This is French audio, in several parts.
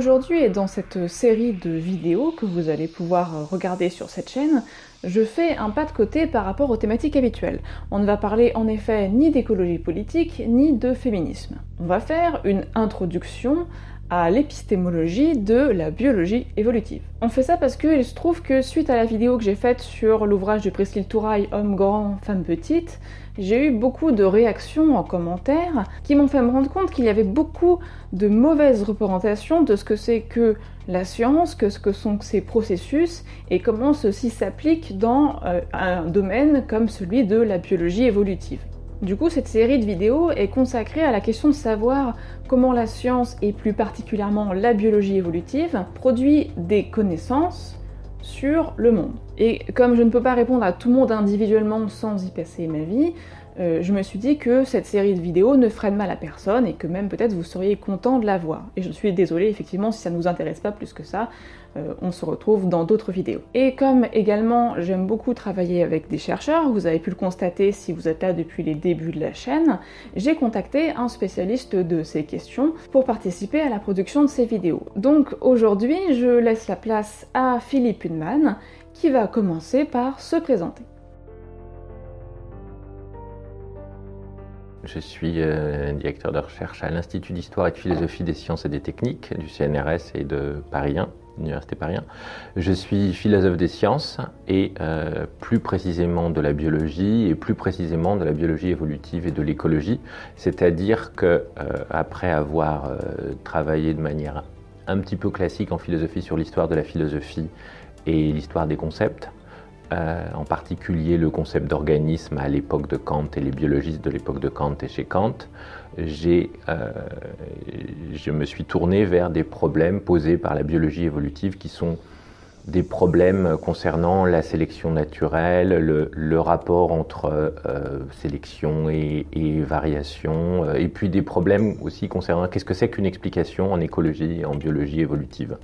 Aujourd'hui et dans cette série de vidéos que vous allez pouvoir regarder sur cette chaîne, je fais un pas de côté par rapport aux thématiques habituelles. On ne va parler en effet ni d'écologie politique ni de féminisme. On va faire une introduction à l'épistémologie de la biologie évolutive. On fait ça parce qu'il se trouve que suite à la vidéo que j'ai faite sur l'ouvrage de Priscille Touraille Homme grand, femme petite, j'ai eu beaucoup de réactions en commentaire qui m'ont fait me rendre compte qu'il y avait beaucoup de mauvaises représentations de ce que c'est que la science, que ce que sont ces processus et comment ceci s'applique dans euh, un domaine comme celui de la biologie évolutive. Du coup, cette série de vidéos est consacrée à la question de savoir comment la science, et plus particulièrement la biologie évolutive, produit des connaissances sur le monde. Et comme je ne peux pas répondre à tout le monde individuellement sans y passer ma vie, euh, je me suis dit que cette série de vidéos ne ferait de mal à personne et que même peut-être vous seriez content de la voir. Et je suis désolée effectivement si ça ne vous intéresse pas plus que ça, euh, on se retrouve dans d'autres vidéos. Et comme également j'aime beaucoup travailler avec des chercheurs, vous avez pu le constater si vous êtes là depuis les débuts de la chaîne, j'ai contacté un spécialiste de ces questions pour participer à la production de ces vidéos. Donc aujourd'hui je laisse la place à Philippe Hunman qui va commencer par se présenter. Je suis euh, directeur de recherche à l'Institut d'histoire et de philosophie des sciences et des techniques du CNRS et de Paris 1, l'Université Paris 1. Je suis philosophe des sciences et euh, plus précisément de la biologie et plus précisément de la biologie évolutive et de l'écologie. C'est-à-dire que euh, après avoir travaillé de manière un petit peu classique en philosophie sur l'histoire de la philosophie et l'histoire des concepts, euh, en particulier le concept d'organisme à l'époque de Kant et les biologistes de l'époque de Kant et chez Kant, euh, je me suis tourné vers des problèmes posés par la biologie évolutive qui sont des problèmes concernant la sélection naturelle, le, rapport entre euh, sélection et, variation, et puis des problèmes aussi concernant qu'est-ce que c'est qu'une explication en écologie et en biologie évolutive.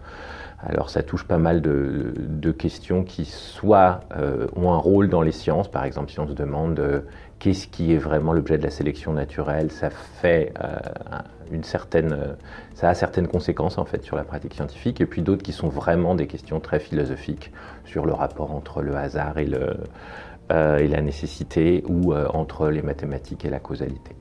Alors ça touche pas mal de, questions qui soit euh, ont un rôle dans les sciences, par exemple si on se demande euh, qu'est-ce qui est vraiment l'objet de la sélection naturelle, ça fait euh, une certaine, ça a certaines conséquences en fait sur la pratique scientifique, et puis d'autres qui sont vraiment des questions très philosophiques sur le rapport entre le hasard et, le, et la nécessité ou entre les mathématiques et la causalité.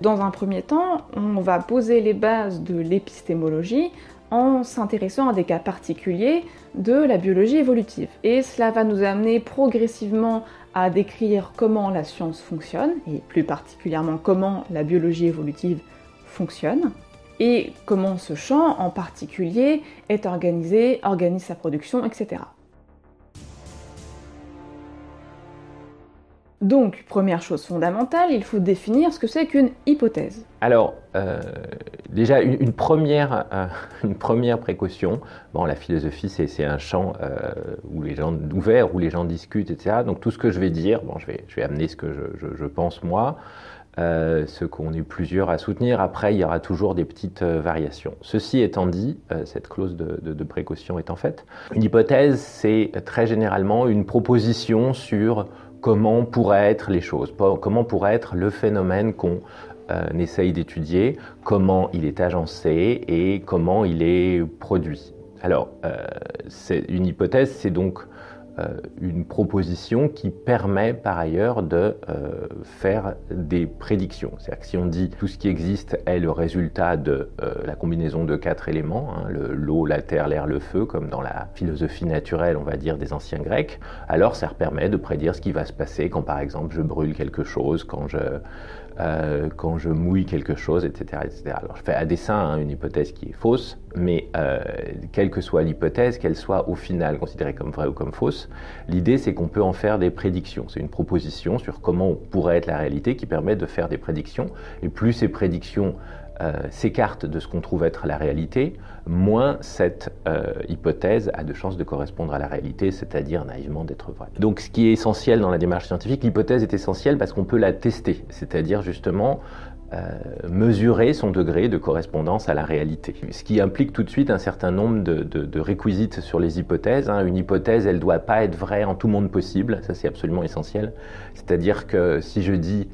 Dans un premier temps, on va poser les bases de l'épistémologie en s'intéressant à des cas particuliers de la biologie évolutive. Et cela va nous amener progressivement à décrire comment la science fonctionne, et plus particulièrement comment la biologie évolutive fonctionne, et comment ce champ en particulier est organisé, organise sa production, etc. Donc, première chose fondamentale, il faut définir ce que c'est qu'une hypothèse. Alors, euh, déjà, une, première, euh, une première précaution. Bon, la philosophie, c'est un champ euh, les gens, ouvert, où les gens discutent, etc. Donc, tout ce que je vais dire, bon, je vais, je amener ce que je, pense moi, ce qu'on est plusieurs à soutenir. Après, il y aura toujours des petites variations. Ceci étant dit, cette clause de, de précaution étant faite, une hypothèse, c'est très généralement une proposition sur comment pourraient être les choses, comment pourrait être le phénomène qu'on euh, essaye d'étudier, comment il est agencé et comment il est produit. Alors, euh, c'est une hypothèse, c'est donc une proposition qui permet par ailleurs de euh, faire des prédictions. C'est-à-dire que si on dit tout ce qui existe est le résultat de euh, la combinaison de quatre éléments, hein, l'eau, la terre, l'air, le feu, comme dans la philosophie naturelle, on va dire, des anciens Grecs, alors ça permet de prédire ce qui va se passer quand par exemple je brûle quelque chose, quand je euh, quand je mouille quelque chose, etc. etc. Alors je fais à dessein hein, une hypothèse qui est fausse, mais euh, quelle que soit l'hypothèse, qu'elle soit au final considérée comme vraie ou comme fausse, l'idée c'est qu'on peut en faire des prédictions. C'est une proposition sur comment pourrait être la réalité qui permet de faire des prédictions. Et plus ces prédictions euh, s'écarte de ce qu'on trouve être la réalité, moins cette euh, hypothèse a de chances de correspondre à la réalité, c'est-à-dire naïvement d'être vraie. Donc ce qui est essentiel dans la démarche scientifique, l'hypothèse est essentielle parce qu'on peut la tester, c'est-à-dire justement euh, mesurer son degré de correspondance à la réalité. Ce qui implique tout de suite un certain nombre de, réquisites sur les hypothèses. Hein. Une hypothèse, elle ne doit pas être vraie en tout monde possible, ça c'est absolument essentiel. C'est-à-dire que si je dis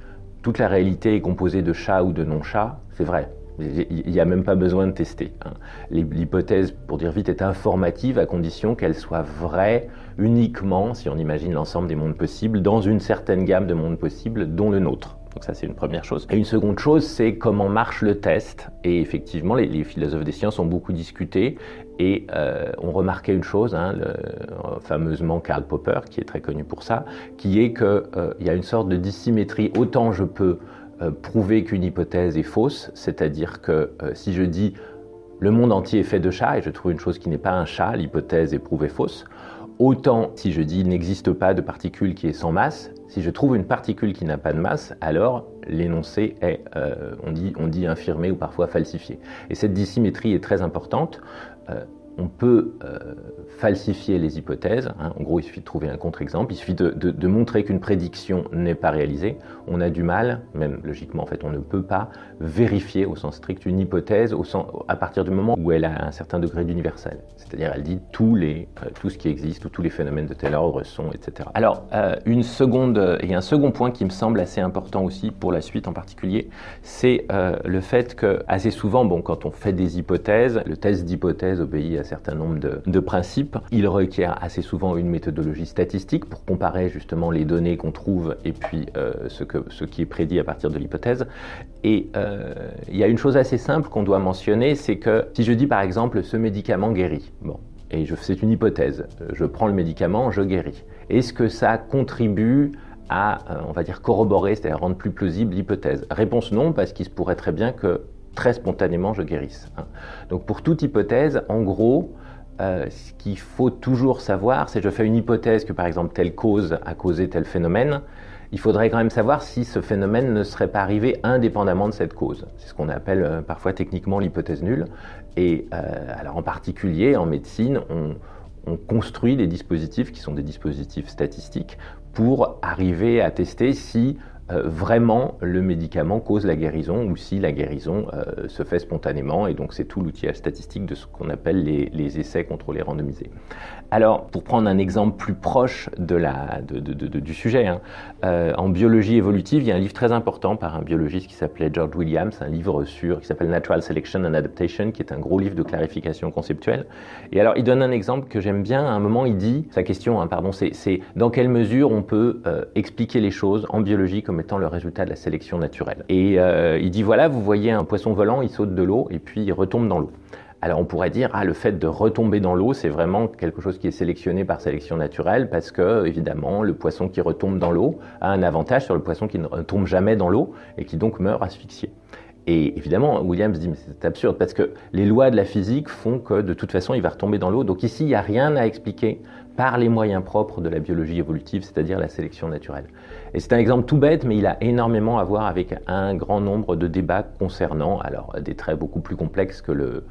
toute la réalité est composée de chats ou de non-chats, c'est vrai. Il n'y a même pas besoin de tester. Hein. L'hypothèse, pour dire vite, est informative à condition qu'elle soit vraie uniquement, si on imagine l'ensemble des mondes possibles, dans une certaine gamme de mondes possibles, dont le nôtre. Donc ça, c'est une première chose. Et une seconde chose, c'est comment marche le test. Et effectivement, les, philosophes des sciences ont beaucoup discuté et euh, ont remarqué une chose, hein, fameusement Karl Popper, qui est très connu pour ça, qui est qu'il euh, y a une sorte de dissymétrie. Autant je peux euh, prouver qu'une hypothèse est fausse, c'est-à-dire que si je dis le monde entier est fait de chats et je trouve une chose qui n'est pas un chat, l'hypothèse est prouvée fausse. Autant si je dis il n'existe pas de particule qui est sans masse, si je trouve une particule qui n'a pas de masse, alors l'énoncé est, euh, on, dit, on dit infirmé ou parfois falsifié. Et cette dissymétrie est très importante. Euh, on peut euh, falsifier les hypothèses. Hein. En gros, il suffit de trouver un contre-exemple. Il suffit de, montrer qu'une prédiction n'est pas réalisée. On a du mal, même logiquement, en fait, on ne peut pas vérifier au sens strict une hypothèse au sens, à partir du moment où elle a un certain degré d'universel. C'est-à-dire, elle dit tous les, euh, tout ce qui existe ou tous les phénomènes de tel ordre sont, etc. Alors, euh, une seconde, et un second point qui me semble assez important aussi pour la suite en particulier, c'est le fait que assez souvent, bon, quand on fait des hypothèses, le test d'hypothèse obéit à certain nombre de, principes. Il requiert assez souvent une méthodologie statistique pour comparer justement les données qu'on trouve et puis euh, ce, qui est prédit à partir de l'hypothèse. Et euh, il y a une chose assez simple qu'on doit mentionner, c'est que si je dis par exemple ce médicament guérit, bon, et c'est une hypothèse, je prends le médicament, je guéris. Est-ce que ça contribue à, euh, on va dire, corroborer, c'est-à-dire rendre plus plausible l'hypothèse? Réponse non, parce qu'il se pourrait très bien que très spontanément je guérisse. Hein. Donc pour toute hypothèse, en gros, euh, ce qu'il faut toujours savoir, c'est je fais une hypothèse que par exemple telle cause a causé tel phénomène, il faudrait quand même savoir si ce phénomène ne serait pas arrivé indépendamment de cette cause. C'est ce qu'on appelle euh, parfois techniquement l'hypothèse nulle. Et euh, alors en particulier en médecine, on, on construit des dispositifs qui sont des dispositifs statistiques pour arriver à tester si euh, vraiment le médicament cause la guérison ou si la guérison euh, se fait spontanément. Et donc c'est tout l'outillage statistique de ce qu'on appelle les, essais contrôlés randomisés. Alors pour prendre un exemple plus proche de la, du sujet, hein, euh, en biologie évolutive, il y a un livre très important par un biologiste qui s'appelait George Williams, un livre sur, qui s'appelle Natural Selection and Adaptation, qui est un gros livre de clarification conceptuelle. Et alors il donne un exemple que j'aime bien. À un moment, il dit, sa question, hein, pardon, c'est dans quelle mesure on peut expliquer les choses en biologie comme étant le résultat de la sélection naturelle. Et euh, il dit voilà, vous voyez un poisson volant, il saute de l'eau et puis il retombe dans l'eau. Alors on pourrait dire ah le fait de retomber dans l'eau c'est vraiment quelque chose qui est sélectionné par sélection naturelle parce que évidemment le poisson qui retombe dans l'eau a un avantage sur le poisson qui ne retombe jamais dans l'eau et qui donc meurt asphyxié. Et évidemment, Williams dit, mais c'est absurde, parce que les lois de la physique font que de toute façon, il va retomber dans l'eau. Donc ici, il n'y a rien à expliquer par les moyens propres de la biologie évolutive, c'est-à-dire la sélection naturelle. Et c'est un exemple tout bête, mais il a énormément à voir avec un grand nombre de débats concernant, alors des traits beaucoup plus complexes que le,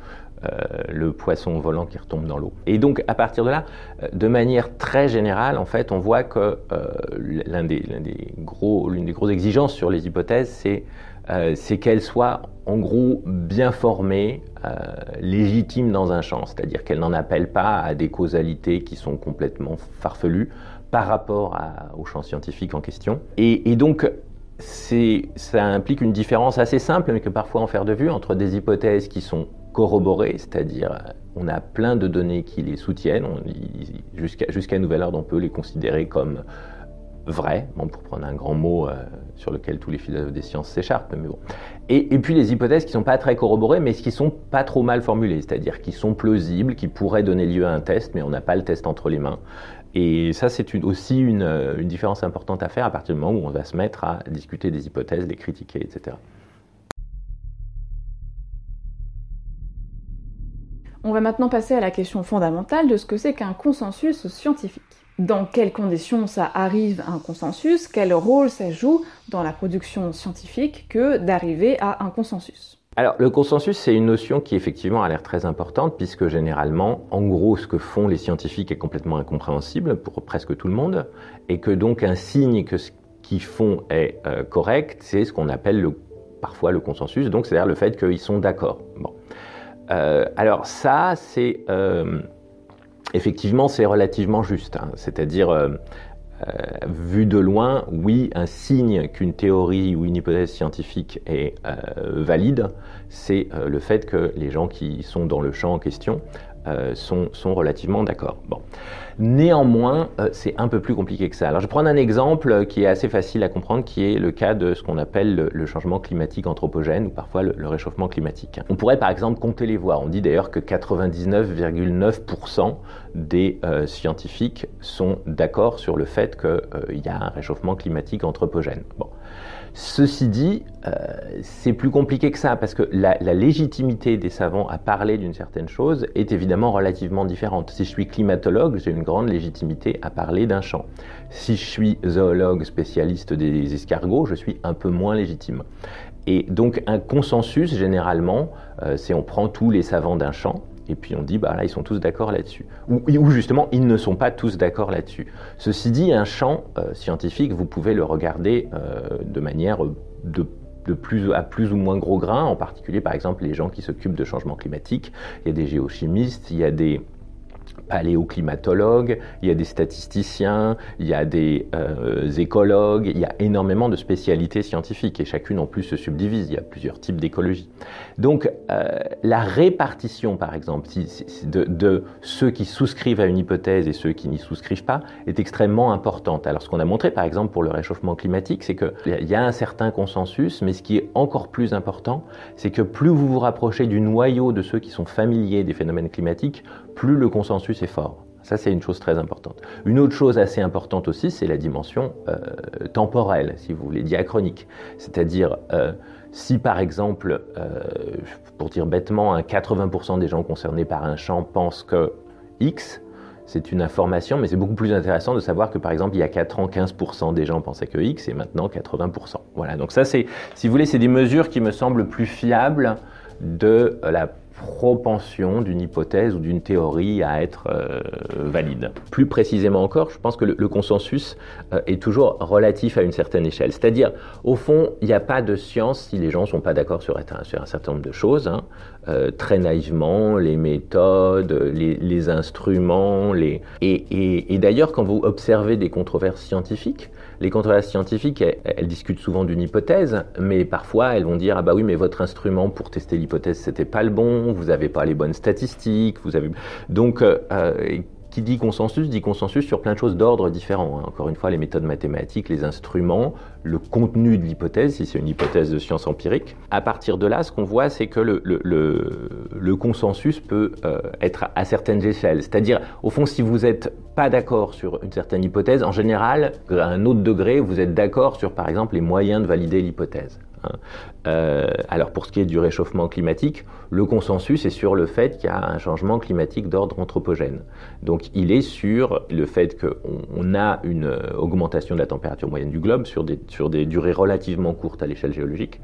le poisson volant qui retombe dans l'eau. Et donc, à partir de là, euh, de manière très générale, en fait, on voit que euh, l'un des, des, gros, l'une des grosses exigences sur les hypothèses, c'est euh, c'est qu'elle soit en gros bien formée, euh, légitime dans un champ, c'est-à-dire qu'elle n'en appelle pas à des causalités qui sont complètement farfelues par rapport au champ scientifique en question. Et, donc, ça implique une différence assez simple, mais que parfois on faire de vue, entre des hypothèses qui sont corroborées, c'est-à-dire on a plein de données qui les soutiennent, jusqu'à jusqu'à nouvel ordre on peut les considérer comme vrai, bon, pour prendre un grand mot euh, sur lequel tous les philosophes des sciences s'écharpent, mais bon. Et, puis les hypothèses qui ne sont pas très corroborées, mais qui sont pas trop mal formulées, c'est-à-dire qui sont plausibles, qui pourraient donner lieu à un test, mais on n'a pas le test entre les mains. Et ça, c'est aussi une, une, différence importante à faire à partir du moment où on va se mettre à discuter des hypothèses, les critiquer, etc. On va maintenant passer à la question fondamentale de ce que c'est qu'un consensus scientifique dans quelles conditions ça arrive à un consensus, quel rôle ça joue dans la production scientifique que d'arriver à un consensus? Alors le consensus, c'est une notion qui effectivement a l'air très importante puisque généralement, en gros, ce que font les scientifiques est complètement incompréhensible pour presque tout le monde et que donc un signe que ce qu'ils font est euh, correct, c'est ce qu'on appelle le, parfois le consensus, donc c'est-à-dire le fait qu'ils sont d'accord. Euh, alors ça, c'est euh, effectivement, c'est relativement juste. Hein. C'est-à-dire, euh, vu de loin, oui, un signe qu'une théorie ou une hypothèse scientifique est valide, c'est le fait que les gens qui sont dans le champ en question sont, sont, relativement d'accord. Bon. Néanmoins, euh, c'est un peu plus compliqué que ça. Alors je vais prendre un exemple qui est assez facile à comprendre, qui est le cas de ce qu'on appelle le, changement climatique anthropogène, ou parfois le, réchauffement climatique. On pourrait par exemple compter les voix. On dit d'ailleurs que 99,9% des euh, scientifiques sont d'accord sur le fait qu'il euh, y a un réchauffement climatique anthropogène. Ceci dit, euh, c'est plus compliqué que ça, parce que la, légitimité des savants à parler d'une certaine chose est évidemment relativement différente. Si je suis climatologue, j'ai une grande légitimité à parler d'un champ. Si je suis zoologue spécialiste des escargots, je suis un peu moins légitime. Et donc un consensus, généralement, euh, c'est on prend tous les savants d'un champ, et puis on dit, bah là, ils sont tous d'accord là-dessus. Ou, justement, ils ne sont pas tous d'accord là-dessus. Ceci dit, un champ euh, scientifique, vous pouvez le regarder euh, de manière de plus, à plus ou moins gros grain, en particulier par exemple les gens qui s'occupent de changement climatique. Il y a des géochimistes, il y a des paléoclimatologues, il y a des statisticiens, il y a des euh, écologues, il y a énormément de spécialités scientifiques et chacune en plus se subdivise, il y a plusieurs types d'écologie. Donc euh, la répartition par exemple de, ceux qui souscrivent à une hypothèse et ceux qui n'y souscrivent pas est extrêmement importante. Alors ce qu'on a montré par exemple pour le réchauffement climatique, c'est qu'il y a un certain consensus, mais ce qui est encore plus important, c'est que plus vous vous rapprochez du noyau de ceux qui sont familiers des phénomènes climatiques, plus le consensus est fort. Ça, c'est une chose très importante. Une autre chose assez importante aussi, c'est la dimension euh, temporelle, si vous voulez, diachronique. C'est-à-dire, euh, si par exemple, euh, pour dire bêtement, 80% des gens concernés par un champ pensent que X, c'est une information, mais c'est beaucoup plus intéressant de savoir que par exemple, il y a 4 ans, 15% des gens pensaient que X et maintenant 80%. Voilà, donc ça, c'est, si vous voulez, c'est des mesures qui me semblent plus fiables de la propension d'une hypothèse ou d'une théorie à être euh, valide. Plus précisément encore, je pense que le, consensus euh, est toujours relatif à une certaine échelle. C'est-à-dire, au fond, il n'y a pas de science si les gens ne sont pas d'accord sur, un certain nombre de choses. Hein. Euh, très naïvement, les méthodes, les, instruments. Les... et d'ailleurs, quand vous observez des controverses scientifiques, les controverses scientifiques, elles, discutent souvent d'une hypothèse, mais parfois elles vont dire ah bah oui mais votre instrument pour tester l'hypothèse c'était pas le bon, vous n'avez pas les bonnes statistiques, vous avez donc euh, euh, qui dit consensus dit consensus sur plein de choses d'ordre différents. Hein. Encore une fois, les méthodes mathématiques, les instruments, le contenu de l'hypothèse, si c'est une hypothèse de science empirique. À partir de là, ce qu'on voit, c'est que le, le, consensus peut euh, être à certaines échelles. C'est-à-dire, au fond, si vous n'êtes pas d'accord sur une certaine hypothèse, en général, à un autre degré, vous êtes d'accord sur, par exemple, les moyens de valider l'hypothèse. Euh, alors pour ce qui est du réchauffement climatique, le consensus est sur le fait qu'il y a un changement climatique d'ordre anthropogène. Donc il est sur le fait qu'on a une augmentation de la température moyenne du globe sur des, durées relativement courtes à l'échelle géologique.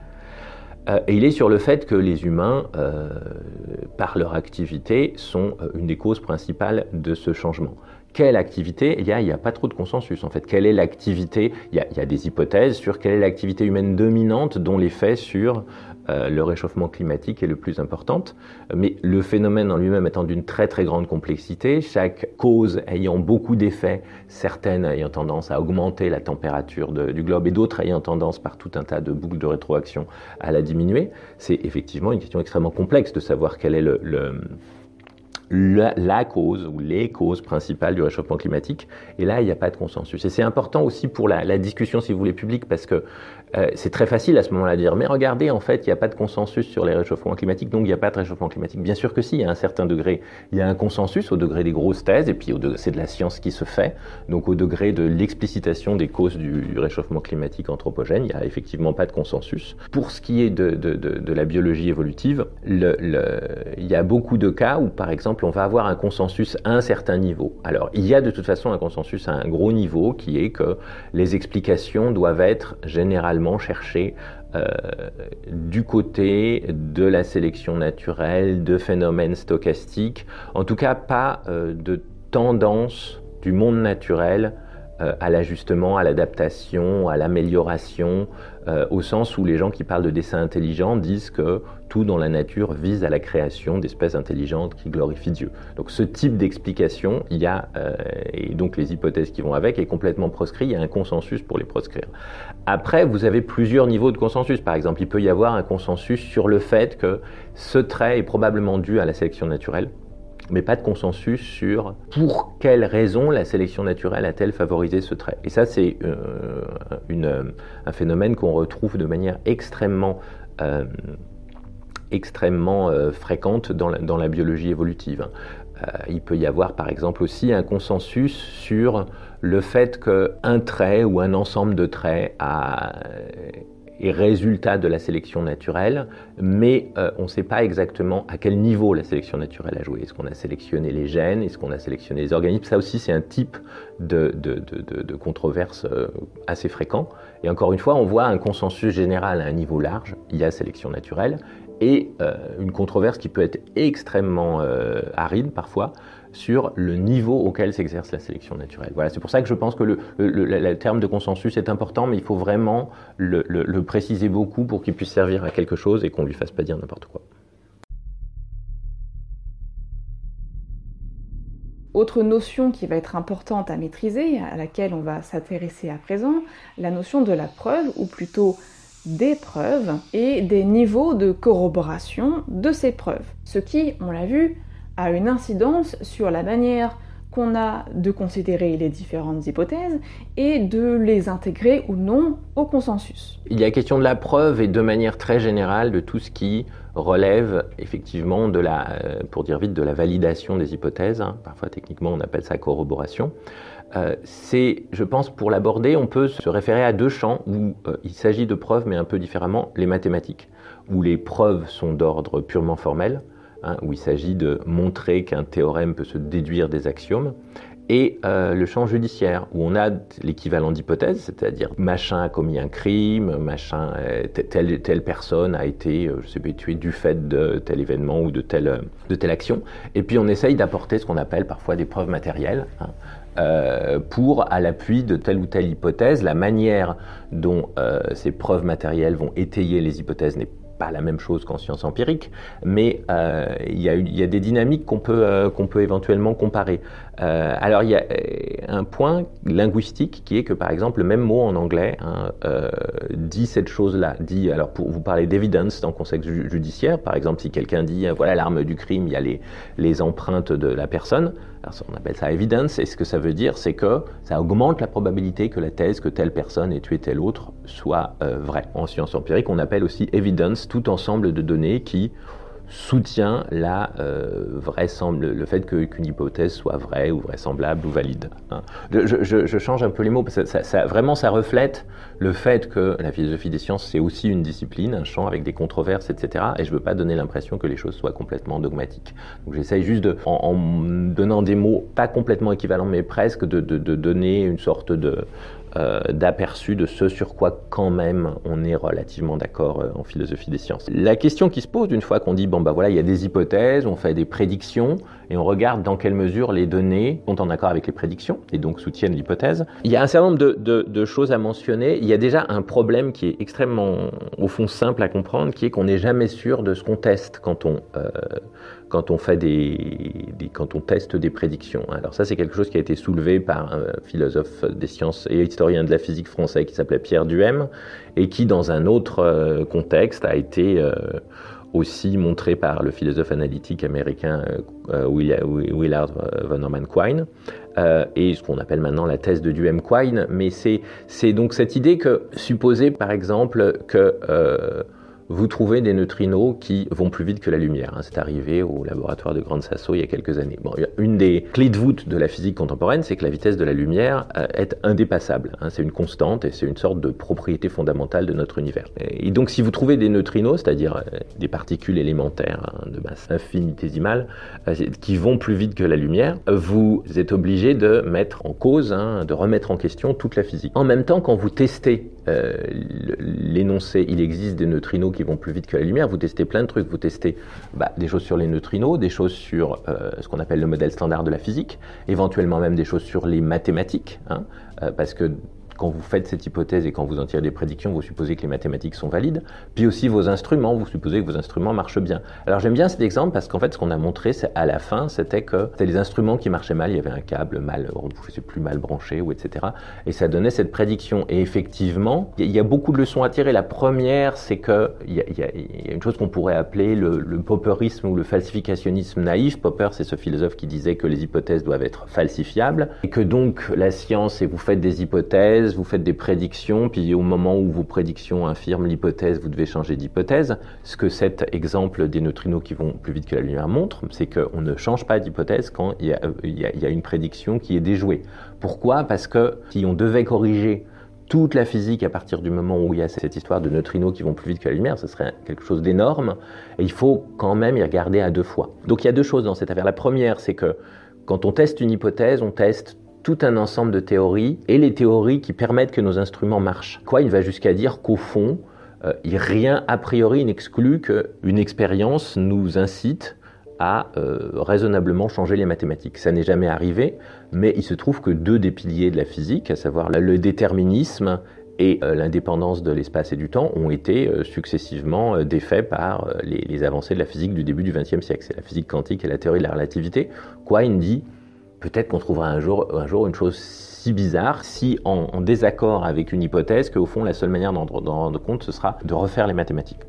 Euh, et il est sur le fait que les humains, euh, par leur activité, sont une des causes principales de ce changement quelle activité Il n'y a, pas trop de consensus en fait. Quelle est l'activité il, y, a, des hypothèses sur quelle est l'activité humaine dominante dont l'effet sur euh, le réchauffement climatique est le plus important. Mais le phénomène en lui-même étant d'une très très grande complexité, chaque cause ayant beaucoup d'effets, certaines ayant tendance à augmenter la température du globe et d'autres ayant tendance par tout un tas de boucles de rétroaction à la diminuer, c'est effectivement une question extrêmement complexe de savoir quel est le la, cause ou les causes principales du réchauffement climatique. Et là, il n'y a pas de consensus. Et c'est important aussi pour la, discussion, si vous voulez, publique, parce que euh, c'est très facile à ce moment-là de dire, mais regardez, en fait, il n'y a pas de consensus sur les réchauffements climatiques, donc il n'y a pas de réchauffement climatique. Bien sûr que si, à un certain degré, il y a un consensus au degré des grosses thèses, et puis c'est de la science qui se fait. Donc au degré de l'explicitation des causes du, réchauffement climatique anthropogène, il n'y a effectivement pas de consensus. Pour ce qui est de, de, la biologie évolutive, il y a beaucoup de cas où, par exemple, on va avoir un consensus à un certain niveau. Alors, il y a de toute façon un consensus à un gros niveau qui est que les explications doivent être généralement cherchées euh, du côté de la sélection naturelle, de phénomènes stochastiques, en tout cas pas euh, de tendance du monde naturel à l'ajustement, à l'adaptation, à l'amélioration, au sens où les gens qui parlent de dessin intelligent disent que tout dans la nature vise à la création d'espèces intelligentes qui glorifient Dieu. Donc ce type d'explication, il y a, et donc les hypothèses qui vont avec, est complètement proscrit, il y a un consensus pour les proscrire. Après, vous avez plusieurs niveaux de consensus. Par exemple, il peut y avoir un consensus sur le fait que ce trait est probablement dû à la sélection naturelle mais pas de consensus sur pour quelle raison la sélection naturelle a-t-elle favorisé ce trait. Et ça, c'est euh, un phénomène qu'on retrouve de manière extrêmement, euh, extrêmement euh, fréquente dans la, biologie évolutive. il peut y avoir, par exemple, aussi un consensus sur le fait qu'un trait ou un ensemble de traits a est résultat de la sélection naturelle, mais euh, on ne sait pas exactement à quel niveau la sélection naturelle a joué. Est-ce qu'on a sélectionné les gènes? Est-ce qu'on a sélectionné les organismes? Ça aussi, c'est un type de, de, controverse euh, assez fréquent. Et encore une fois, on voit un consensus général à un niveau large. Il y a sélection naturelle et euh, une controverse qui peut être extrêmement aride parfois sur le niveau auquel s'exerce la sélection naturelle. Voilà, c'est pour ça que je pense que le, terme de consensus est important, mais il faut vraiment le, préciser beaucoup pour qu'il puisse servir à quelque chose et qu'on ne lui fasse pas dire n'importe quoi. Autre notion qui va être importante à maîtriser, à laquelle on va s'intéresser à présent, la notion de la preuve, ou plutôt des preuves, et des niveaux de corroboration de ces preuves. Ce qui, on l'a vu, a une incidence sur la manière qu'on a de considérer les différentes hypothèses et de les intégrer ou non au consensus. Il y a question de la preuve et de manière très générale de tout ce qui relève effectivement de la, euh, pour dire vite, de la validation des hypothèses. Hein. Parfois techniquement on appelle ça corroboration. Euh, c'est, je pense, pour l'aborder, on peut se référer à deux champs où euh, il s'agit de preuves, mais un peu différemment, les mathématiques, où les preuves sont d'ordre purement formel, Hein, où il s'agit de montrer qu'un théorème peut se déduire des axiomes, et euh, le champ judiciaire, où on a l'équivalent d'hypothèse, c'est-à-dire machin a commis un crime, machin, euh, telle, personne a été, euh, tuée du fait de tel événement ou de telle, action, et puis on essaye d'apporter ce qu'on appelle parfois des preuves matérielles. Hein, pour, à l'appui de telle ou telle hypothèse, la manière dont ces preuves matérielles vont étayer les hypothèses n'est pas la même chose qu'en sciences empiriques, mais il y, a des dynamiques qu'on peut, qu'on peut éventuellement comparer. Euh, alors il y a un point linguistique qui est que par exemple le même mot en anglais hein, dit cette chose-là, dit alors pour vous parler d'évidence dans le contexte judiciaire, par exemple si quelqu'un dit voilà l'arme du crime, il y a les, les empreintes de la personne, alors, on appelle ça evidence, et ce que ça veut dire, c'est que ça augmente la probabilité que la thèse que telle personne ait tué telle autre soit vraie. En sciences empiriques, on appelle aussi evidence tout ensemble de données qui soutient la euh, le fait qu'une hypothèse soit vraie ou vraisemblable ou valide. Hein. Je, change un peu les mots parce que vraiment ça reflète le fait que la philosophie des sciences c'est aussi une discipline, un champ avec des controverses, etc. Et je veux pas donner l'impression que les choses soient complètement dogmatiques. Donc j'essaye juste de, en, donnant des mots pas complètement équivalents mais presque, de donner une sorte de euh, d'aperçu de ce sur quoi quand même on est relativement d'accord euh, en philosophie des sciences. La question qui se pose une fois qu'on dit bon bah voilà il y a des hypothèses, on fait des prédictions et on regarde dans quelle mesure les données sont en accord avec les prédictions et donc soutiennent l'hypothèse. Il y a un certain nombre de, choses à mentionner. Il y a déjà un problème qui est extrêmement au fond simple à comprendre, qui est qu'on n'est jamais sûr de ce qu'on teste quand on euh, quand on fait des, quand on teste des prédictions. Alors ça, c'est quelque chose qui a été soulevé par un philosophe des sciences et historien de la physique français qui s'appelait Pierre Duhem et qui, dans un autre euh, contexte, a été euh, aussi montré par le philosophe analytique américain euh, Willard von Neumann Quine, et ce qu'on appelle maintenant la thèse de Duhem-Quine. Mais c'est donc cette idée que, supposer par exemple que vous trouvez des neutrinos qui vont plus vite que la lumière. Hein. C'est arrivé au laboratoire de Grande Sasso il y a quelques années. Une des clés de voûte de la physique contemporaine, c'est que la vitesse de la lumière euh, est indépassable. Hein. C'est une constante et c'est une sorte de propriété fondamentale de notre univers. Et donc si vous trouvez des neutrinos, c'est-à-dire euh, des particules élémentaires hein, de masse infinitésimale, euh, qui vont plus vite que la lumière, vous êtes obligé de mettre en cause, de remettre en question toute la physique. En même temps, quand vous testez euh, l'énoncé, il existe des neutrinos qui vont plus vite que la lumière, vous testez plein de trucs, vous testez bah, des choses sur les neutrinos, des choses sur euh, ce qu'on appelle le modèle standard de la physique, éventuellement même des choses sur les mathématiques, hein, euh, parce que quand vous faites cette hypothèse et quand vous en tirez des prédictions, vous supposez que les mathématiques sont valides. Puis aussi vos instruments, vous supposez que vos instruments marchent bien. Alors j'aime bien cet exemple parce qu'en fait, ce qu'on a montré à la fin, c'était que c'était les instruments qui marchaient mal. Il y avait un câble mal, on ne pouvait plus mal branché etc. Et ça donnait cette prédiction. Et effectivement, il y a beaucoup de leçons à tirer. La première, c'est que il y, a une chose qu'on pourrait appeler le, le popperisme ou le falsificationnisme naïf. Popper, c'est ce philosophe qui disait que les hypothèses doivent être falsifiables et que donc la science et vous faites des hypothèses vous faites des prédictions, puis au moment où vos prédictions infirment l'hypothèse, vous devez changer d'hypothèse. Ce que cet exemple des neutrinos qui vont plus vite que la lumière montre, c'est qu'on ne change pas d'hypothèse quand il y, a, une prédiction qui est déjouée. Pourquoi? Parce que si on devait corriger toute la physique à partir du moment où il y a cette histoire de neutrinos qui vont plus vite que la lumière, ce serait quelque chose d'énorme. Et il faut quand même y regarder à deux fois. Donc il y a deux choses dans cette affaire. La première, c'est que quand on teste une hypothèse, on teste tout un ensemble de théories et les théories qui permettent que nos instruments marchent. Quoi, il va jusqu'à dire qu'au fond, euh, rien a priori n'exclut qu'une expérience nous incite à euh, raisonnablement changer les mathématiques. Ça n'est jamais arrivé, mais il se trouve que deux des piliers de la physique, à savoir le déterminisme et euh, l'indépendance de l'espace et du temps, ont été successivement défaits par les, les, avancées de la physique du début du XXe siècle. C'est la physique quantique et la théorie de la relativité. Quine dit peut-être qu'on trouvera un jour, un jour une chose si bizarre, si en, désaccord avec une hypothèse, qu'au fond, la seule manière d'en rendre compte, ce sera de refaire les mathématiques.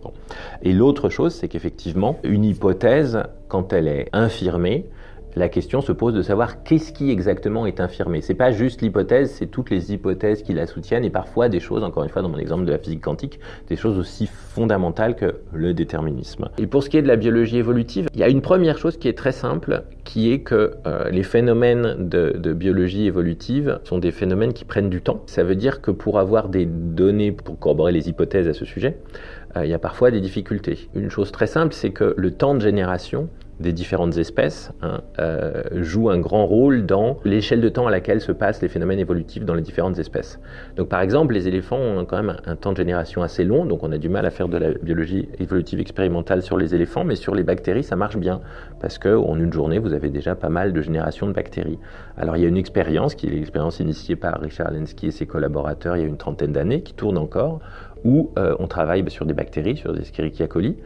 Et l'autre chose, c'est qu'effectivement, une hypothèse, quand elle est infirmée, la question se pose de savoir qu'est-ce qui exactement est infirmé. C'est pas juste l'hypothèse, c'est toutes les hypothèses qui la soutiennent et parfois des choses, encore une fois dans mon exemple de la physique quantique, des choses aussi fondamentales que le déterminisme. Et pour ce qui est de la biologie évolutive, il y a une première chose qui est très simple, qui est que euh, les phénomènes de, biologie évolutive sont des phénomènes qui prennent du temps. Ça veut dire que pour avoir des données pour corroborer les hypothèses à ce sujet, euh, il y a parfois des difficultés. Une chose très simple, c'est que le temps de génération des différentes espèces hein, euh, joue un grand rôle dans l'échelle de temps à laquelle se passent les phénomènes évolutifs dans les différentes espèces. Donc par exemple, les éléphants ont quand même un, temps de génération assez long, donc on a du mal à faire de la biologie évolutive expérimentale sur les éléphants, mais sur les bactéries, ça marche bien, parce qu'en une journée, vous avez déjà pas mal de générations de bactéries. Alors il y a une expérience, qui est l'expérience initiée par Richard Lenski et ses collaborateurs il y a une trentaine d'années, qui tourne encore, où euh, on travaille sur des bactéries, sur des Escherichia coli.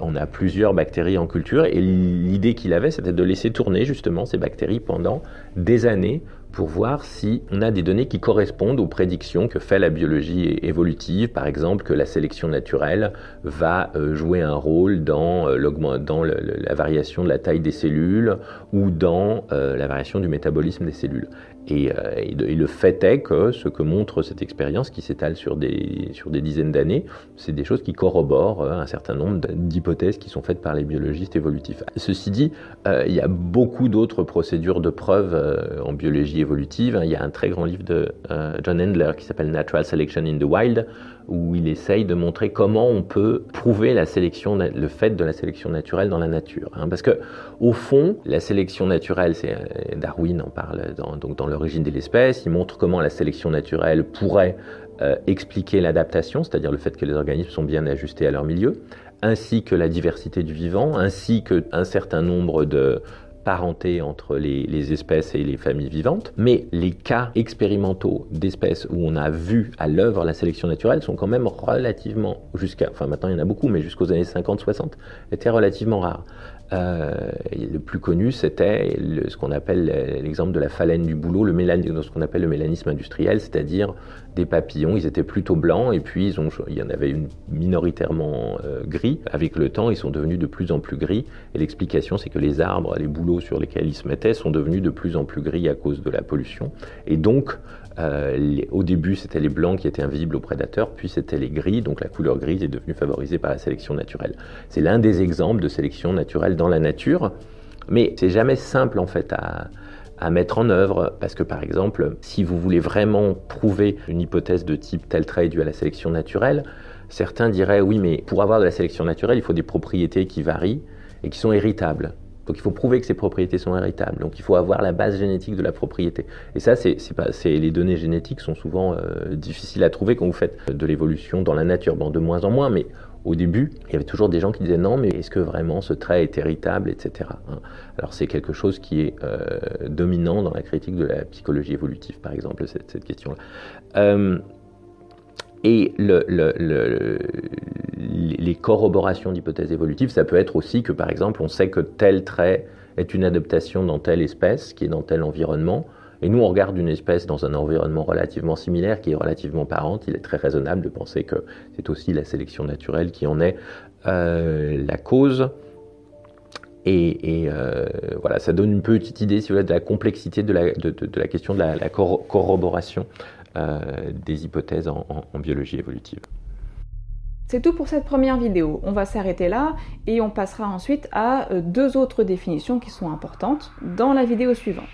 on a plusieurs bactéries en culture et l'idée qu'il avait, c'était de laisser tourner justement ces bactéries pendant des années pour voir si on a des données qui correspondent aux prédictions que fait la biologie évolutive, par exemple que la sélection naturelle va euh, jouer un rôle dans, euh, dans la variation de la taille des cellules ou dans la variation du métabolisme des cellules. Euh, et, le fait est que ce que montre cette expérience, qui s'étale sur des, sur des dizaines d'années, c'est des choses qui corroborent euh, un certain nombre d'hypothèses qui sont faites par les biologistes évolutifs. Ceci dit, euh, il y a beaucoup d'autres procédures de preuve en biologie évolutive. Il y a un très grand livre de John Handler qui s'appelle Natural Selection in the Wild, où il essaye de montrer comment on peut prouver la sélection, le fait de la sélection naturelle dans la nature. Hein. parce que, au fond, la sélection naturelle, c'est euh, Darwin en parle dans, donc dans l'origine de l'espèce, il montre comment la sélection naturelle pourrait euh, expliquer l'adaptation, c'est-à-dire le fait que les organismes sont bien ajustés à leur milieu, ainsi que la diversité du vivant, ainsi qu'un certain nombre de parenté entre les, espèces et les familles vivantes, mais les cas expérimentaux d'espèces où on a vu à l'œuvre la sélection naturelle sont quand même relativement, jusqu'à, enfin maintenant il y en a beaucoup, mais jusqu'aux années 50-60, étaient relativement rares. Euh, le plus connu, c'était ce qu'on appelle l'exemple de la phalène du boulot, le ce qu'on appelle le mélanisme industriel, c'est-à-dire des papillons. Ils étaient plutôt blancs et puis ils ont, il y en avait une minoritairement euh, gris. Avec le temps, ils sont devenus de plus en plus gris. Et l'explication, c'est que les arbres, les bouleaux sur lesquels ils se mettaient, sont devenus de plus en plus gris à cause de la pollution. Et donc, euh, au début, c'était les blancs qui étaient invisibles aux prédateurs, puis c'était les gris, donc la couleur grise est devenue favorisée par la sélection naturelle. C'est l'un des exemples de sélection naturelle dans la nature, mais c'est jamais simple en fait à, mettre en œuvre, parce que par exemple, si vous voulez vraiment prouver une hypothèse de type tel trait dû à la sélection naturelle, certains diraient oui, mais pour avoir de la sélection naturelle, il faut des propriétés qui varient et qui sont héritables. Donc il faut prouver que ces propriétés sont héritables. Donc il faut avoir la base génétique de la propriété. Et ça, c'est, les données génétiques sont souvent euh, difficiles à trouver quand vous faites de l'évolution dans la nature. Bon, de moins en moins, mais au début, il y avait toujours des gens qui disaient non, mais est-ce que vraiment ce trait est héritable, etc. Hein. Alors c'est quelque chose qui est euh, dominant dans la critique de la psychologie évolutive, par exemple, cette, cette question-là. Euh, et le, les corroborations d'hypothèses évolutives, ça peut être aussi que, par exemple, on sait que tel trait est une adaptation dans telle espèce, qui est dans tel environnement, et nous, on regarde une espèce dans un environnement relativement similaire, qui est relativement parente. Il est très raisonnable de penser que c'est aussi la sélection naturelle qui en est euh, la cause. Et, euh, voilà, ça donne une petite idée, de la complexité de la, question de la, corroboration euh, des hypothèses en biologie évolutive. C'est tout pour cette première vidéo. On va s'arrêter là et on passera ensuite à deux autres définitions qui sont importantes dans la vidéo suivante.